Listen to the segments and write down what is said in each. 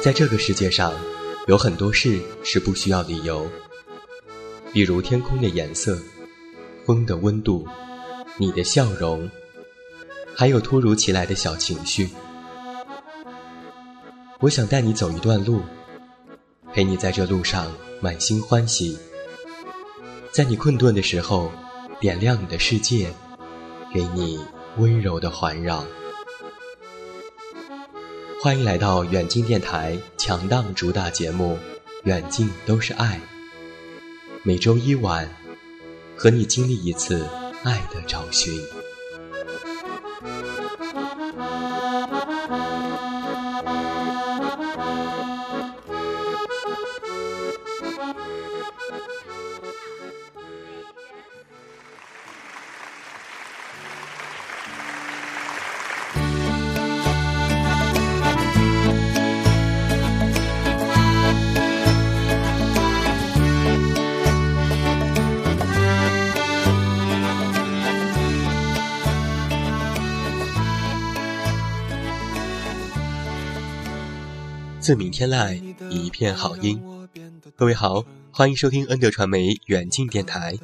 在这个世界上，有很多事是不需要理由，比如天空的颜色、风的温度、你的笑容，还有突如其来的小情绪。我想带你走一段路，陪你在这路上满心欢喜，在你困顿的时候，点亮你的世界，给你温柔的环绕。欢迎来到远近电台强档主打节目《远近都是爱》，每周一晚和你经历一次爱的找寻。自明天籁，一片好音。各位好，欢迎收听恩德传媒远近电台。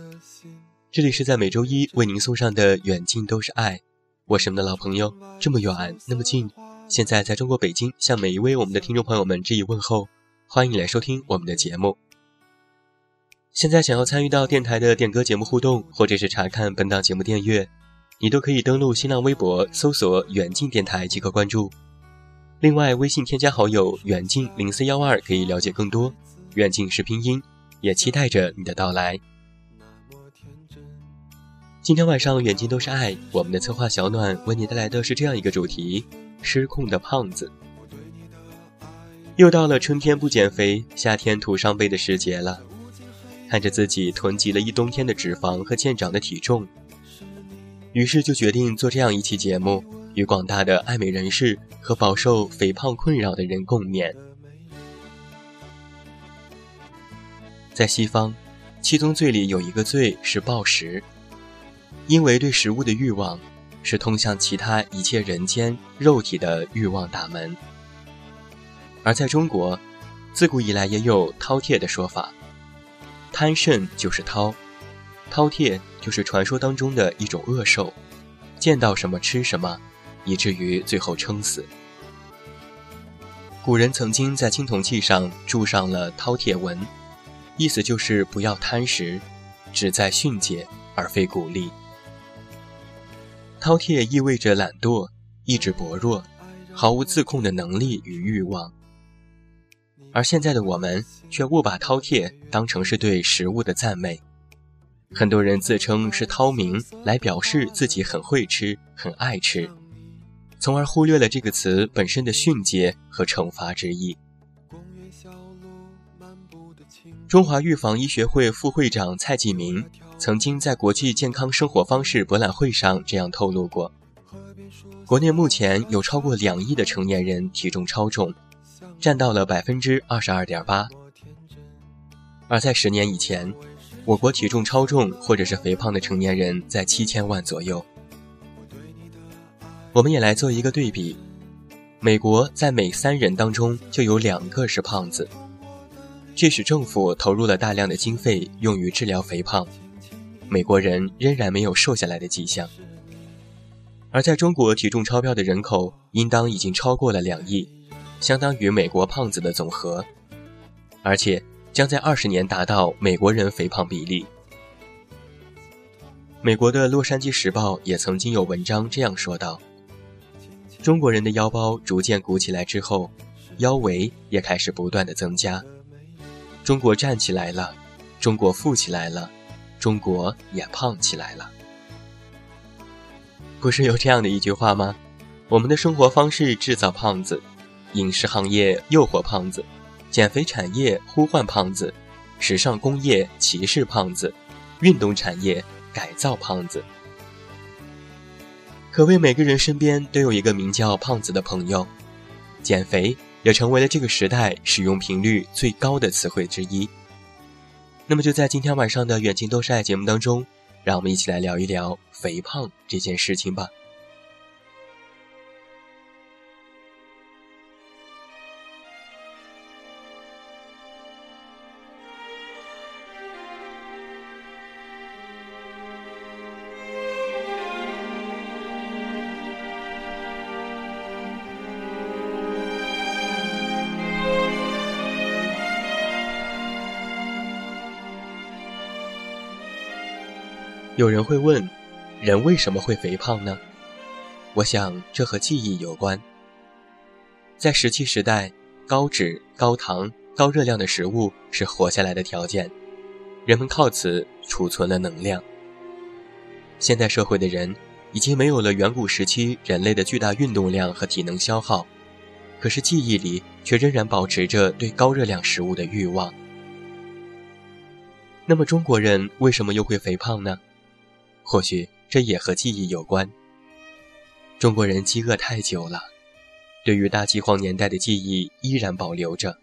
这里是在每周一为您送上的远近都是爱。我是你们的老朋友，这么远那么近。现在在中国北京，向每一位我们的听众朋友们致以问候，欢迎来收听我们的节目。现在想要参与到电台的点歌节目互动，或者是查看本档节目电阅，你都可以登录新浪微博搜索远近电台即可关注。另外，微信添加好友远近零四幺二可以了解更多。远近是拼音，也期待着你的到来。今天晚上远近都是爱，我们的策划小暖为你带来的是这样一个主题：失控的胖子。又到了春天不减肥，夏天徒伤悲的时节了。看着自己囤积了一冬天的脂肪和渐长的体重，于是就决定做这样一期节目。与广大的爱美人士和饱受肥胖困扰的人共勉。在西方，七宗罪里有一个罪是暴食，因为对食物的欲望是通向其他一切人间肉体的欲望大门。而在中国，自古以来也有饕餮的说法，贪肾就是饕，饕餮就是传说当中的一种恶兽，见到什么吃什么。以至于最后撑死。古人曾经在青铜器上铸上了饕餮纹，意思就是不要贪食，旨在训诫而非鼓励。饕餮意味着懒惰、意志薄弱、毫无自控的能力与欲望。而现在的我们却误把饕餮当成是对食物的赞美，很多人自称是饕民来表示自己很会吃、很爱吃。从而忽略了这个词本身的训诫和惩罚之意。中华预防医学会副会长蔡继明曾经在国际健康生活方式博览会上这样透露过：国内目前有超过两亿的成年人体重超重，占到了百分之二十二点八。而在十年以前，我国体重超重或者是肥胖的成年人在七千万左右。我们也来做一个对比，美国在每三人当中就有两个是胖子，这使政府投入了大量的经费用于治疗肥胖，美国人仍然没有瘦下来的迹象。而在中国，体重超标的人口应当已经超过了两亿，相当于美国胖子的总和，而且将在二十年达到美国人肥胖比例。美国的《洛杉矶时报》也曾经有文章这样说道：“中国人的腰包逐渐鼓起来之后，腰围也开始不断的增加。中国站起来了，中国富起来了，中国也胖起来了。”不是有这样的一句话吗？我们的生活方式制造胖子，饮食行业诱惑胖子，减肥产业呼唤胖子，时尚工业歧视胖子，运动产业改造胖子。可谓每个人身边都有一个名叫胖子的朋友，减肥也成为了这个时代使用频率最高的词汇之一。那么就在今天晚上的《远近都是爱》节目当中。让我们一起来聊一聊肥胖这件事情吧。有人会问，人为什么会肥胖呢？我想这和记忆有关。在石器时代，高脂、高糖、高热量的食物是活下来的条件，人们靠此储存了能量。现代社会的人已经没有了远古时期人类的巨大运动量和体能消耗，可是记忆里却仍然保持着对高热量食物的欲望。那么中国人为什么又会肥胖呢？或许这也和记忆有关。中国人饥饿太久了，对于大饥荒年代的记忆依然保留着，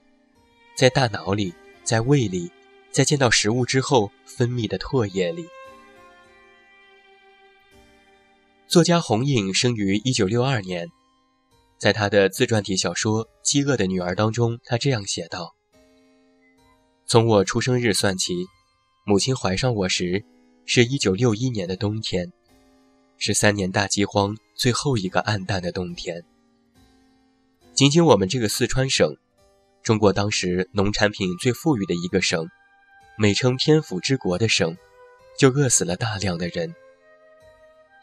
在大脑里，在胃里，在见到食物之后分泌的唾液里。作家洪颖生于一九六二年，在他的自传体小说《饥饿的女儿》当中，他这样写道：“从我出生日算起，母亲怀上我时。”是一九六一年的冬天，是三年大饥荒最后一个暗淡的冬天。仅仅我们这个四川省，中国当时农产品最富裕的一个省，美称天府之国的省，就饿死了大量的人。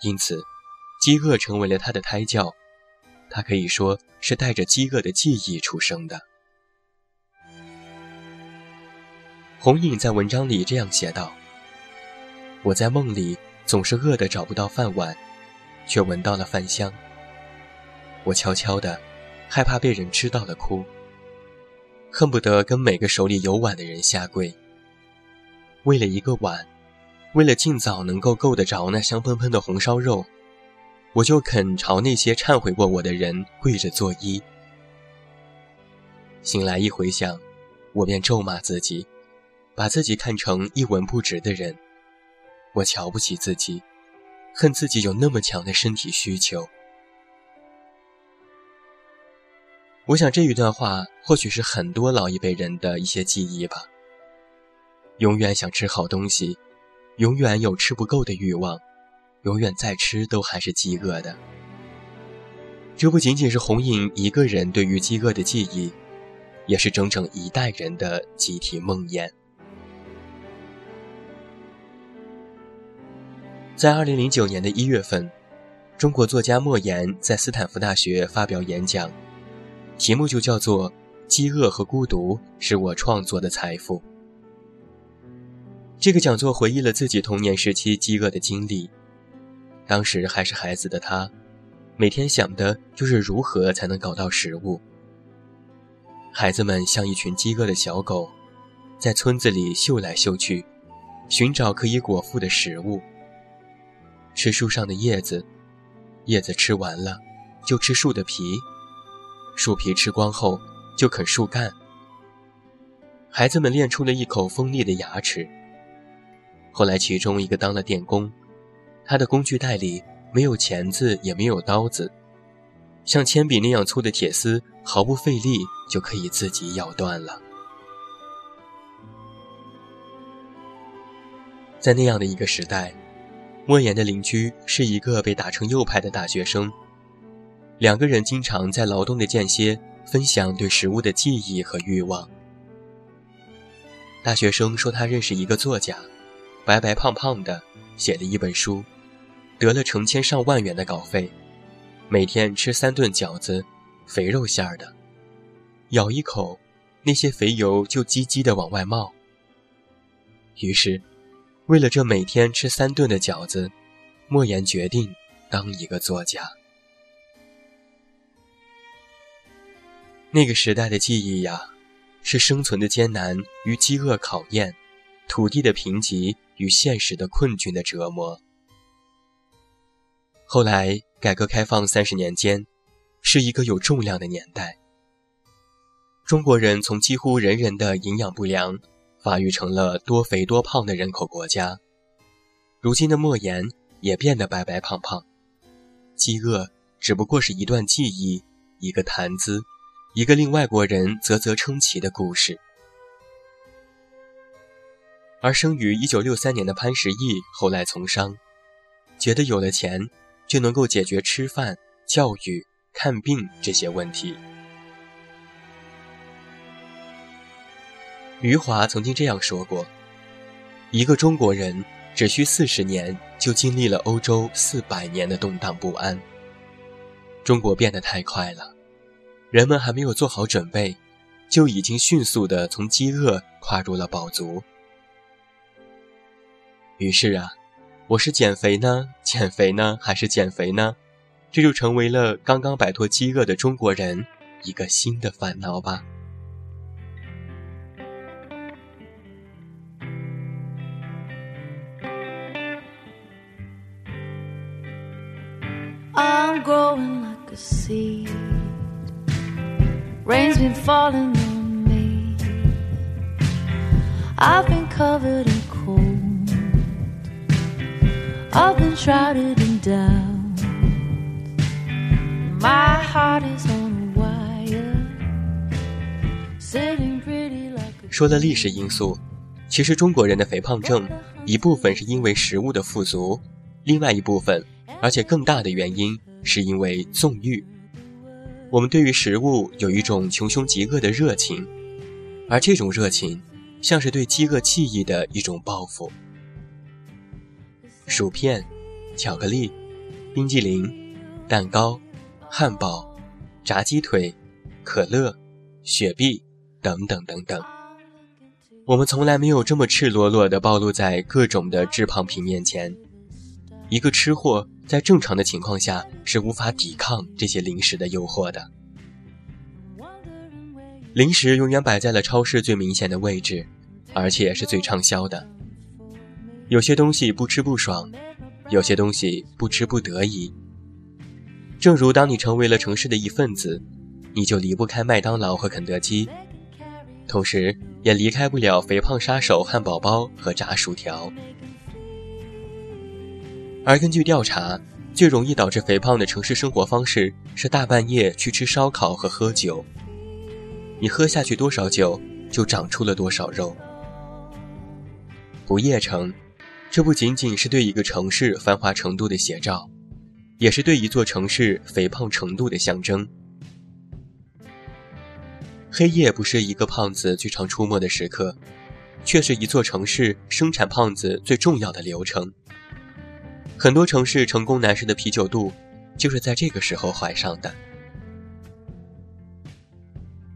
因此，饥饿成为了他的胎教，他可以说是带着饥饿的记忆出生的。红影在文章里这样写道。我在梦里总是饿得找不到饭碗，却闻到了饭香。我悄悄的，害怕被人知道了哭，恨不得跟每个手里有碗的人下跪。为了一个碗，为了尽早能够够得着那香喷喷的红烧肉，我就肯朝那些忏悔过我的人跪着作揖。醒来一回想，我便咒骂自己，把自己看成一文不值的人。我瞧不起自己，恨自己有那么强的身体需求。我想这一段话或许是很多老一辈人的一些记忆吧。永远想吃好东西，永远有吃不够的欲望，永远再吃都还是饥饿的。这不仅仅是红影一个人对于饥饿的记忆，也是整整一代人的集体梦魇。在二零零九年的一月份，中国作家莫言在斯坦福大学发表演讲，题目就叫做《饥饿和孤独是我创作的财富》。这个讲座回忆了自己童年时期饥饿的经历。当时还是孩子的他，每天想的就是如何才能搞到食物。孩子们像一群饥饿的小狗，在村子里嗅来嗅去，寻找可以果腹的食物。吃树上的叶子，叶子吃完了，就吃树的皮，树皮吃光后就啃树干。孩子们练出了一口锋利的牙齿。后来，其中一个当了电工，他的工具袋里没有钳子，也没有刀子，像铅笔那样粗的铁丝，毫不费力就可以自己咬断了。在那样的一个时代。莫言的邻居是一个被打成右派的大学生，两个人经常在劳动的间歇分享对食物的记忆和欲望。大学生说他认识一个作家，白白胖胖的，写了一本书，得了成千上万元的稿费，每天吃三顿饺子，肥肉馅儿的，咬一口，那些肥油就唧唧的往外冒。于是。为了这每天吃三顿的饺子，莫言决定当一个作家。那个时代的记忆呀，是生存的艰难与饥饿考验，土地的贫瘠与现实的困窘的折磨。后来，改革开放三十年间，是一个有重量的年代。中国人从几乎人人的营养不良。发育成了多肥多胖的人口国家，如今的莫言也变得白白胖胖。饥饿只不过是一段记忆，一个谈资，一个令外国人啧啧称奇的故事。而生于一九六三年的潘石屹后来从商，觉得有了钱就能够解决吃饭、教育、看病这些问题。余华曾经这样说过：“一个中国人只需四十年，就经历了欧洲四百年的动荡不安。中国变得太快了，人们还没有做好准备，就已经迅速地从饥饿跨入了饱足。于是啊，我是减肥呢，减肥呢，还是减肥呢？这就成为了刚刚摆脱饥饿的中国人一个新的烦恼吧。” I'm growing like a seed. Rain's been falling on me. I've been covered in cold. I've been shrouded in doubt. My heart is on a wire. Sitting pretty like a 说了历史因素，其实中国人的肥胖症，一部分是因为食物的富足，另外一部分。而且更大的原因是因为纵欲。我们对于食物有一种穷凶极恶的热情，而这种热情像是对饥饿记忆的一种报复。薯片、巧克力、冰激凌、蛋糕、汉堡、炸鸡腿、可乐、雪碧等等等等，我们从来没有这么赤裸裸地暴露在各种的致胖品面前。一个吃货。在正常的情况下是无法抵抗这些零食的诱惑的。零食永远摆在了超市最明显的位置，而且是最畅销的。有些东西不吃不爽，有些东西不吃不得已。正如当你成为了城市的一份子，你就离不开麦当劳和肯德基，同时也离开不了肥胖杀手汉堡包和炸薯条。而根据调查，最容易导致肥胖的城市生活方式是大半夜去吃烧烤和喝酒。你喝下去多少酒，就长出了多少肉。不夜城，这不仅仅是对一个城市繁华程度的写照，也是对一座城市肥胖程度的象征。黑夜不是一个胖子最常出没的时刻，却是一座城市生产胖子最重要的流程。很多城市成功男士的啤酒肚，就是在这个时候怀上的。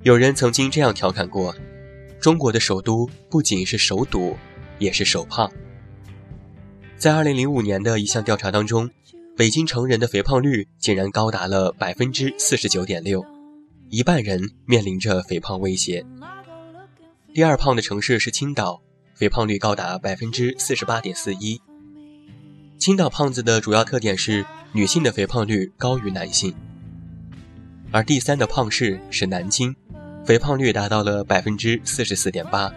有人曾经这样调侃过：中国的首都不仅是首堵，也是首胖。在2005年的一项调查当中，北京成人的肥胖率竟然高达了百分之四十九点六，一半人面临着肥胖威胁。第二胖的城市是青岛，肥胖率高达百分之四十八点四一。青岛胖子的主要特点是女性的肥胖率高于男性，而第三的胖市是南京，肥胖率达到了百分之四十四点八，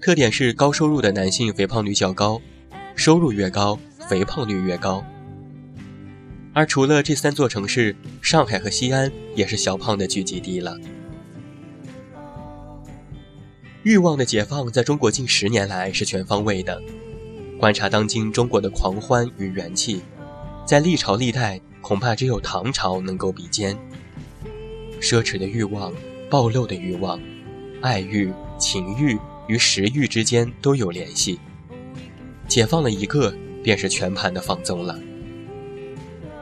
特点是高收入的男性肥胖率较高，收入越高，肥胖率越高。而除了这三座城市，上海和西安也是小胖的聚集地了。欲望的解放在中国近十年来是全方位的。观察当今中国的狂欢与元气，在历朝历代，恐怕只有唐朝能够比肩。奢侈的欲望、暴露的欲望、爱欲、情欲与食欲之间都有联系。解放了一个，便是全盘的放纵了。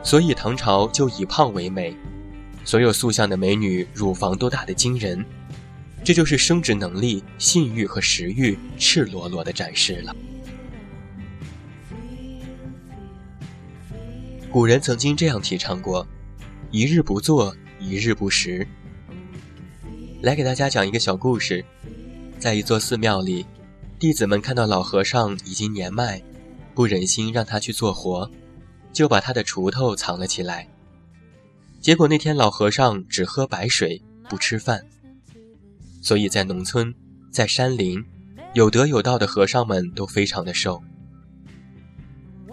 所以唐朝就以胖为美，所有塑像的美女乳房都大得惊人，这就是生殖能力、性欲和食欲赤裸裸的展示了。古人曾经这样提倡过：一日不做，一日不食。来给大家讲一个小故事，在一座寺庙里，弟子们看到老和尚已经年迈，不忍心让他去做活，就把他的锄头藏了起来。结果那天老和尚只喝白水，不吃饭。所以在农村，在山林，有德有道的和尚们都非常的瘦。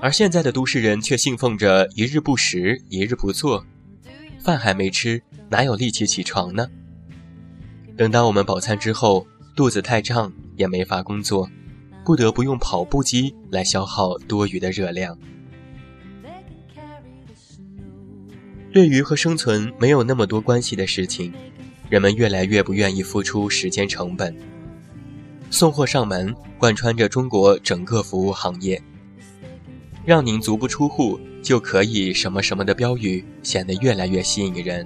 而现在的都市人却信奉着一日不食，一日不做，饭还没吃，哪有力气起床呢？等到我们饱餐之后，肚子太胀，也没法工作，不得不用跑步机来消耗多余的热量。对于和生存没有那么多关系的事情，人们越来越不愿意付出时间成本。送货上门，贯穿着中国整个服务行业。让您足不出户就可以什么什么的标语显得越来越吸引人，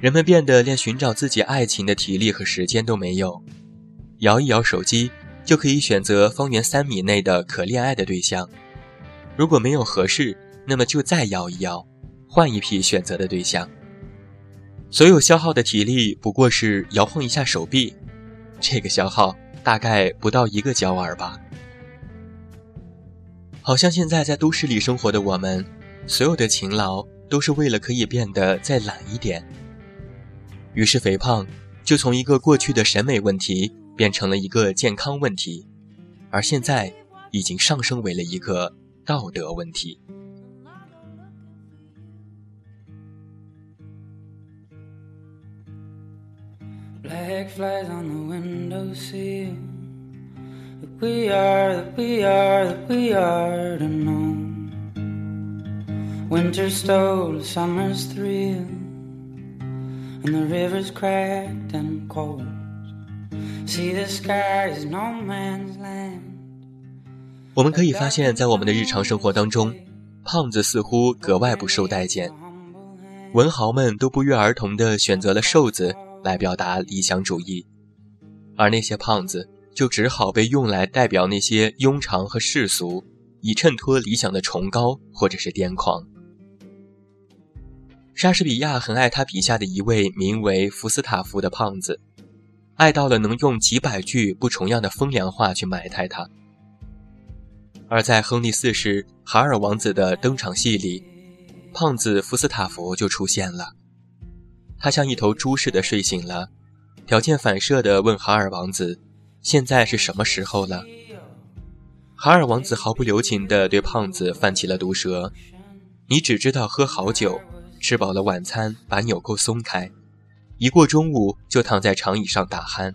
人们变得连寻找自己爱情的体力和时间都没有，摇一摇手机就可以选择方圆三米内的可恋爱的对象，如果没有合适，那么就再摇一摇，换一批选择的对象。所有消耗的体力不过是摇晃一下手臂，这个消耗大概不到一个焦耳吧。好像现在在都市里生活的我们，所有的勤劳都是为了可以变得再懒一点。于是肥胖就从一个过去的审美问题变成了一个健康问题，而现在已经上升为了一个道德问题。Like flies on the window sill. We are that we are that we are to know winter stole summer's thrill and the rivers cracked and cold see the sky is no man's land 我们可以发现在我们的日常生活当中胖子似乎格外不受待见文豪们都不约而同地选择了瘦子来表达理想主义而那些胖子就只好被用来代表那些庸常和世俗，以衬托理想的崇高或者是癫狂。莎士比亚很爱他笔下的一位名为福斯塔夫的胖子，爱到了能用几百句不重样的风凉话去埋汰他。而在亨利四世哈尔王子的登场戏里，胖子福斯塔夫就出现了，他像一头猪似的睡醒了，条件反射地问哈尔王子。现在是什么时候了？哈尔王子毫不留情地对胖子犯起了毒舌：“你只知道喝好酒，吃饱了晚餐把纽扣松开，一过中午就躺在长椅上打鼾。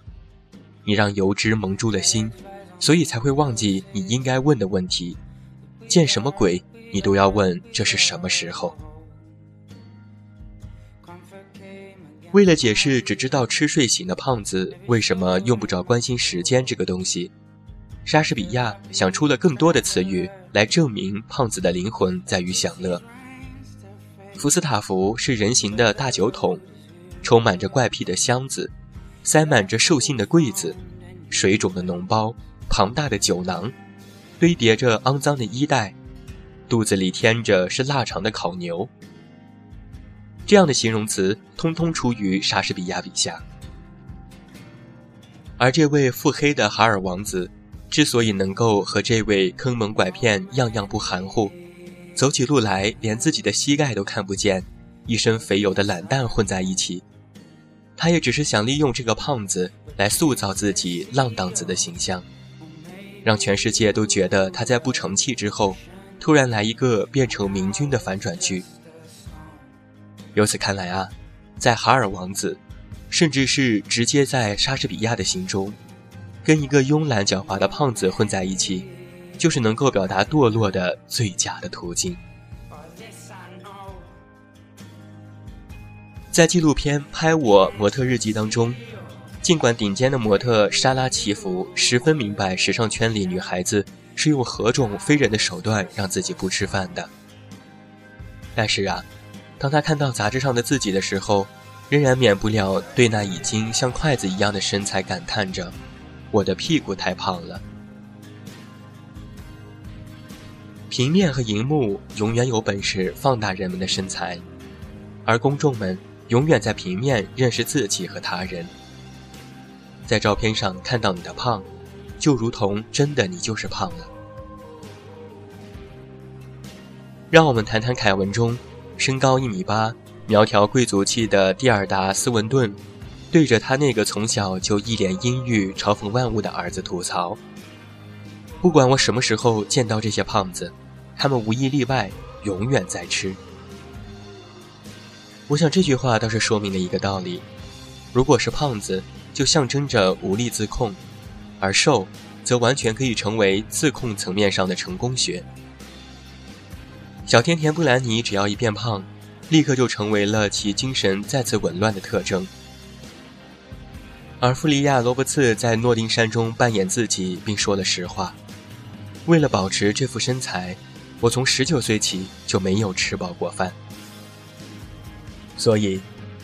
你让油脂蒙住了心，所以才会忘记你应该问的问题。见什么鬼，你都要问这是什么时候。”为了解释只知道吃睡醒的胖子为什么用不着关心时间这个东西，莎士比亚想出了更多的词语来证明胖子的灵魂在于享乐。福斯塔夫是人形的大酒桶，充满着怪癖的箱子，塞满着兽性的柜子，水肿的脓包，庞大的酒囊，堆叠着肮脏的衣袋，肚子里添着是腊肠的烤牛。这样的形容词通通出于莎士比亚笔下，而这位腹黑的哈尔王子，之所以能够和这位坑蒙拐骗、样样不含糊、走起路来连自己的膝盖都看不见、一身肥油的懒蛋混在一起，他也只是想利用这个胖子来塑造自己浪荡子的形象，让全世界都觉得他在不成器之后，突然来一个变成明君的反转剧。由此看来啊，在哈尔王子，甚至是直接在莎士比亚的心中，跟一个慵懒狡猾的胖子混在一起，就是能够表达堕落的最佳的途径。在纪录片《拍我模特日记》当中，尽管顶尖的模特莎拉奇福十分明白时尚圈里女孩子是用何种非人的手段让自己不吃饭的，但是啊，当他看到杂志上的自己的时候，仍然免不了对那已经像筷子一样的身材感叹着：“我的屁股太胖了。”平面和荧幕永远有本事放大人们的身材，而公众们永远在平面认识自己和他人。在照片上看到你的胖，就如同真的你就是胖了。让我们谈谈凯文中，身高一米八。苗条贵族气的蒂尔达·斯文顿，对着他那个从小就一脸阴郁、嘲讽万物的儿子吐槽：“不管我什么时候见到这些胖子，他们无一例外永远在吃。”我想这句话倒是说明了一个道理：如果是胖子，就象征着无力自控；而瘦，则完全可以成为自控层面上的成功学。小甜甜布兰妮只要一变胖，立刻就成为了其精神再次紊乱的特征。而弗利亚·罗伯茨在诺丁山中扮演自己，并说了实话：“为了保持这副身材，我从十九岁起就没有吃饱过饭。”所以，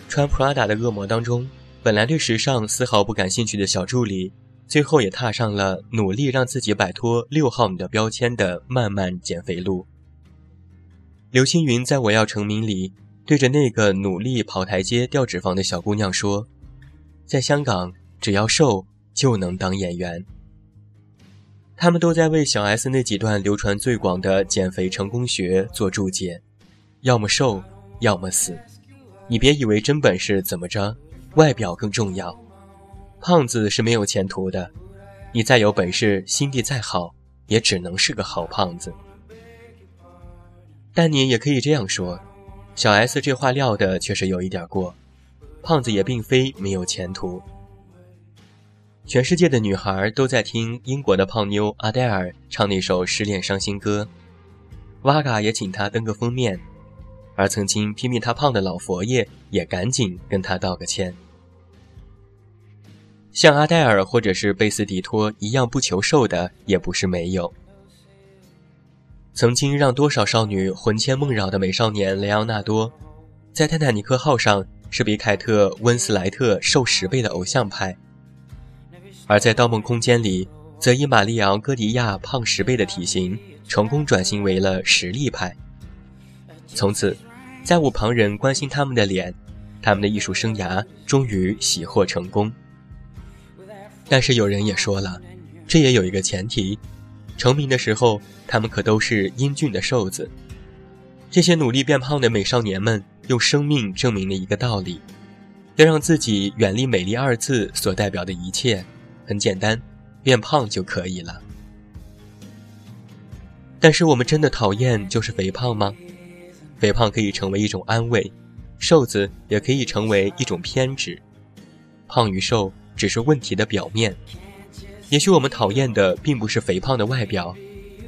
穿 Prada 的恶魔当中，本来对时尚丝毫不感兴趣的小助理，最后也踏上了努力让自己摆脱“六号女”的标签的漫漫减肥路。刘青云在我要成名里，对着那个努力跑台阶掉脂肪的小姑娘说：“在香港，只要瘦就能当演员。”他们都在为小 S 那几段流传最广的减肥成功学做注解：要么瘦，要么死。你别以为真本事怎么着，外表更重要。胖子是没有前途的，你再有本事，心地再好，也只能是个好胖子。但你也可以这样说，小 S 这话撂的确实有一点过，胖子也并非没有前途。全世界的女孩都在听英国的胖妞阿黛尔唱那首失恋伤心歌，Vaga 也请她登个封面，而曾经批评她胖的老佛爷也赶紧跟她道个歉。像阿黛尔或者是贝斯迪托一样不求瘦的也不是没有。曾经让多少少女魂牵梦绕的美少年雷昂纳多，在泰坦尼克号上是比凯特温斯莱特瘦十倍的偶像派；而在盗梦空间里，则以玛丽昂戈迪亚胖十倍的体型，成功转型为了实力派。从此，再无旁人关心他们的脸，他们的艺术生涯终于喜获成功。但是有人也说了，这也有一个前提。成名的时候，他们可都是英俊的瘦子。这些努力变胖的美少年们，用生命证明了一个道理：要让自己远离“美丽”二字所代表的一切，很简单，变胖就可以了。但是，我们真的讨厌就是肥胖吗？肥胖可以成为一种安慰，瘦子也可以成为一种偏执。胖与瘦只是问题的表面。也许我们讨厌的并不是肥胖的外表，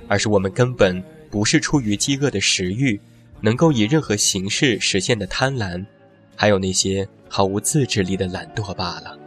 而是我们根本不是出于饥饿的食欲，能够以任何形式实现的贪婪，还有那些毫无自制力的懒惰罢了。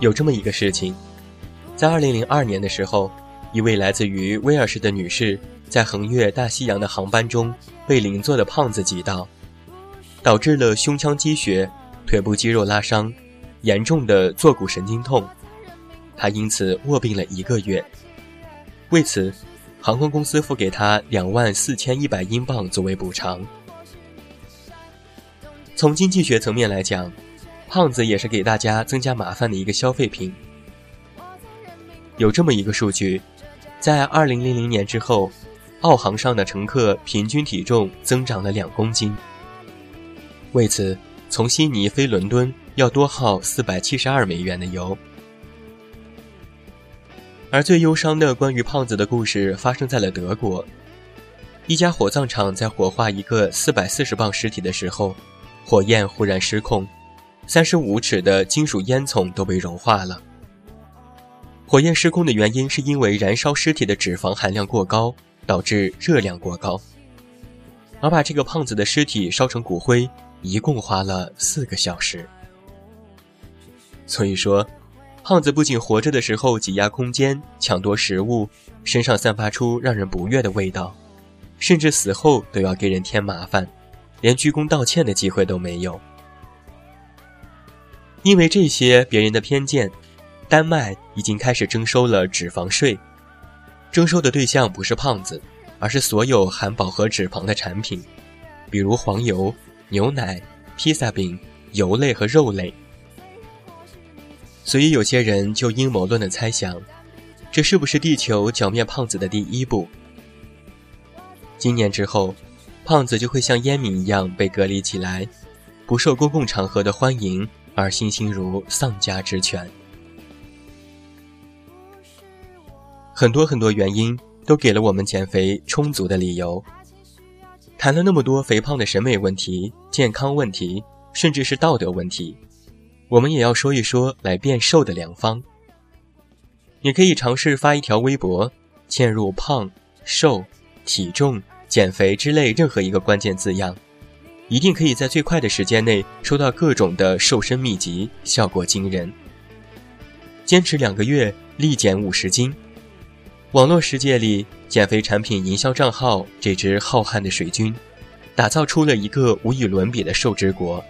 有这么一个事情，在二零零二年的时候，一位来自于威尔士的女士。在横越大西洋的航班中，被邻座的胖子挤到，导致了胸腔积血、腿部肌肉拉伤、严重的坐骨神经痛，他因此卧病了一个月。为此，航空公司付给他两万四千一百英镑作为补偿。从经济学层面来讲，胖子也是给大家增加麻烦的一个消费品。有这么一个数据，在2000年之后，澳航上的乘客平均体重增长了两公斤。为此，从悉尼飞伦敦要多耗472美元的油。而最忧伤的关于胖子的故事发生在了德国，一家火葬场在火化一个440磅尸体的时候，火焰忽然失控，35尺的金属烟囱都被融化了。火焰失控的原因是因为燃烧尸体的脂肪含量过高，导致热量过高。而把这个胖子的尸体烧成骨灰，一共花了四个小时。所以说。胖子不仅活着的时候挤压空间、抢夺食物，身上散发出让人不悦的味道，甚至死后都要给人添麻烦，连鞠躬道歉的机会都没有。因为这些别人的偏见，丹麦已经开始征收了脂肪税。征收的对象不是胖子，而是所有含饱和脂肪的产品，比如黄油、牛奶、披萨饼、油类和肉类。所以有些人就阴谋论的猜想，这是不是地球剿灭胖子的第一步？今年之后，胖子就会像烟民一样被隔离起来，不受公共场合的欢迎，而心心如丧家之犬。很多很多原因都给了我们减肥充足的理由。谈了那么多肥胖的审美问题、健康问题，甚至是道德问题。我们也要说一说来变瘦的良方。你可以尝试发一条微博，嵌入“胖”“瘦”“体重”“减肥”之类任何一个关键字样，一定可以在最快的时间内收到各种的瘦身秘籍，效果惊人。坚持两个月，立减五十斤。网络世界里，减肥产品营销账号这只浩瀚的水军，打造出了一个无与伦比的瘦之国。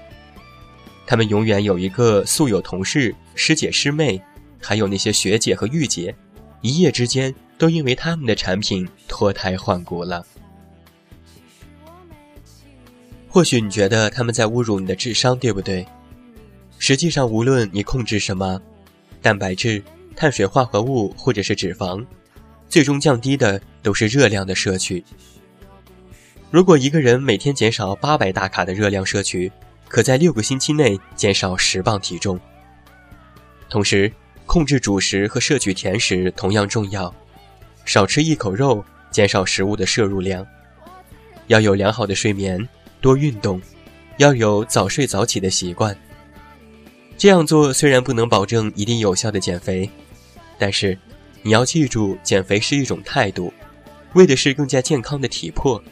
他们永远有一个素有同事、师姐、师妹，还有那些学姐和御姐，一夜之间都因为他们的产品脱胎换骨了。或许你觉得他们在侮辱你的智商，对不对？实际上，无论你控制什么，蛋白质、碳水化合物或者是脂肪，最终降低的都是热量的摄取。如果一个人每天减少八百大卡的热量摄取，可在六个星期内减少十磅体重。同时，控制主食和摄取甜食同样重要，少吃一口肉，减少食物的摄入量。要有良好的睡眠，多运动，要有早睡早起的习惯。这样做虽然不能保证一定有效的减肥，但是你要记住，减肥是一种态度，为的是更加健康的体魄。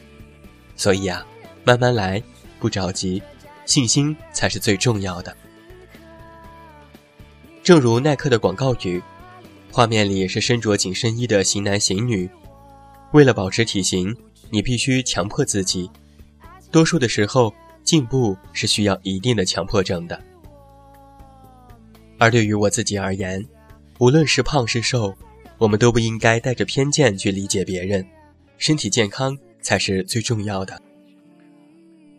所以啊，慢慢来，不着急。信心才是最重要的。正如耐克的广告语，画面里是身着紧身衣的型男型女。为了保持体型，你必须强迫自己。多数的时候，进步是需要一定的强迫症的。而对于我自己而言，无论是胖是瘦，我们都不应该带着偏见去理解别人。身体健康才是最重要的。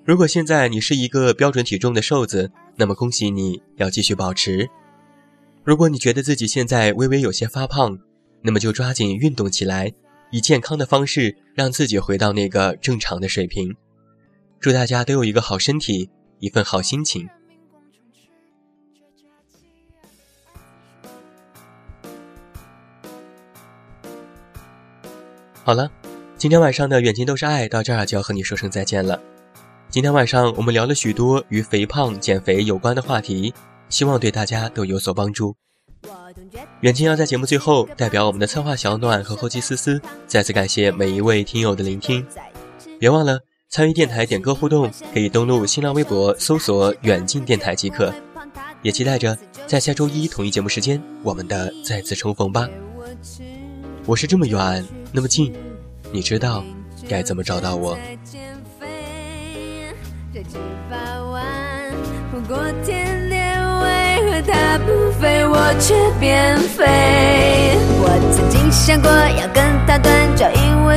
如果现在你是一个标准体重的瘦子，那么恭喜你要继续保持。如果你觉得自己现在微微有些发胖，那么就抓紧运动起来，以健康的方式让自己回到那个正常的水平。祝大家都有一个好身体，一份好心情。好了，今天晚上的远近都是爱，到这儿就要和你说声再见了。今天晚上我们聊了许多与肥胖、减肥有关的话题，希望对大家都有所帮助。远近要在节目最后代表我们的策划小暖和后期思思，再次感谢每一位听友的聆听。别忘了参与电台点歌互动，可以登录新浪微博搜索“远近电台”即可。也期待着在下周一同一节目时间，我们的再次重逢吧。我是这么远，那么近，你知道该怎么找到我？我却变飞？我曾经想过要跟他断交，因为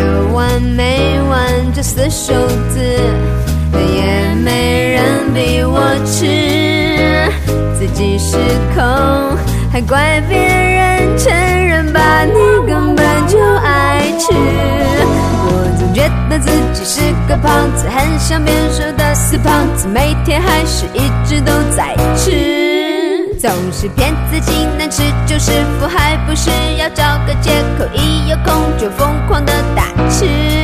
有完没完这死瘦子，也没人比我吃，自己失控还怪别人，承认吧，你根本就爱吃。我总觉得自己是个胖子，很想变瘦的死胖子，每天还是一直都在吃。总是骗自己能吃，就是福，还不是要找个借口，一有空就疯狂的大吃。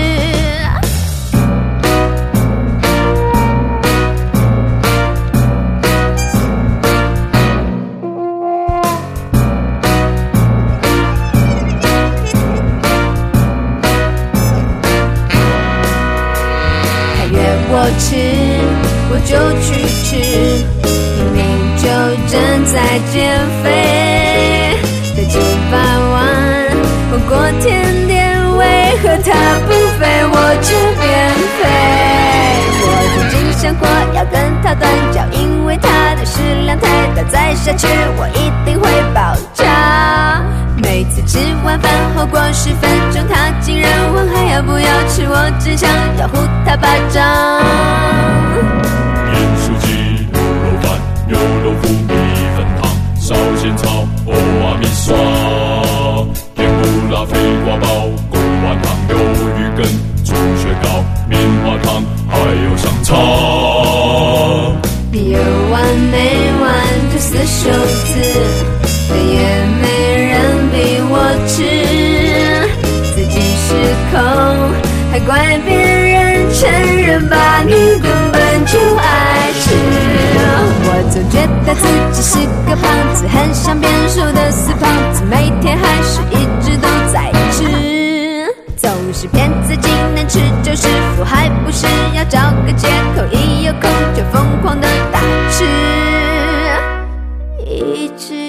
免肥的几饭万，火锅甜点为何它不肥，我吃免费？我曾经想过要跟它断交，因为它的食量太大，再下去我一定会爆炸。每次吃完饭后过十分钟，它竟然问还要不要吃，我只想要呼它巴掌。盐酥鸡肉饭有。烧仙草，哦阿米刷，甜不辣飞瓜包，锅碗汤鱿鱼羹，猪血糕，棉花糖，还有香肠。有完没完的死瘦子，也没人逼我吃，自己失控，还怪别人，承认吧，你根本就爱。总觉得自己是个胖子，很想变瘦的死胖子，每天还是一直都在吃，总是骗自己能吃就是福，还不是要找个借口，一有空就疯狂的大吃，一直。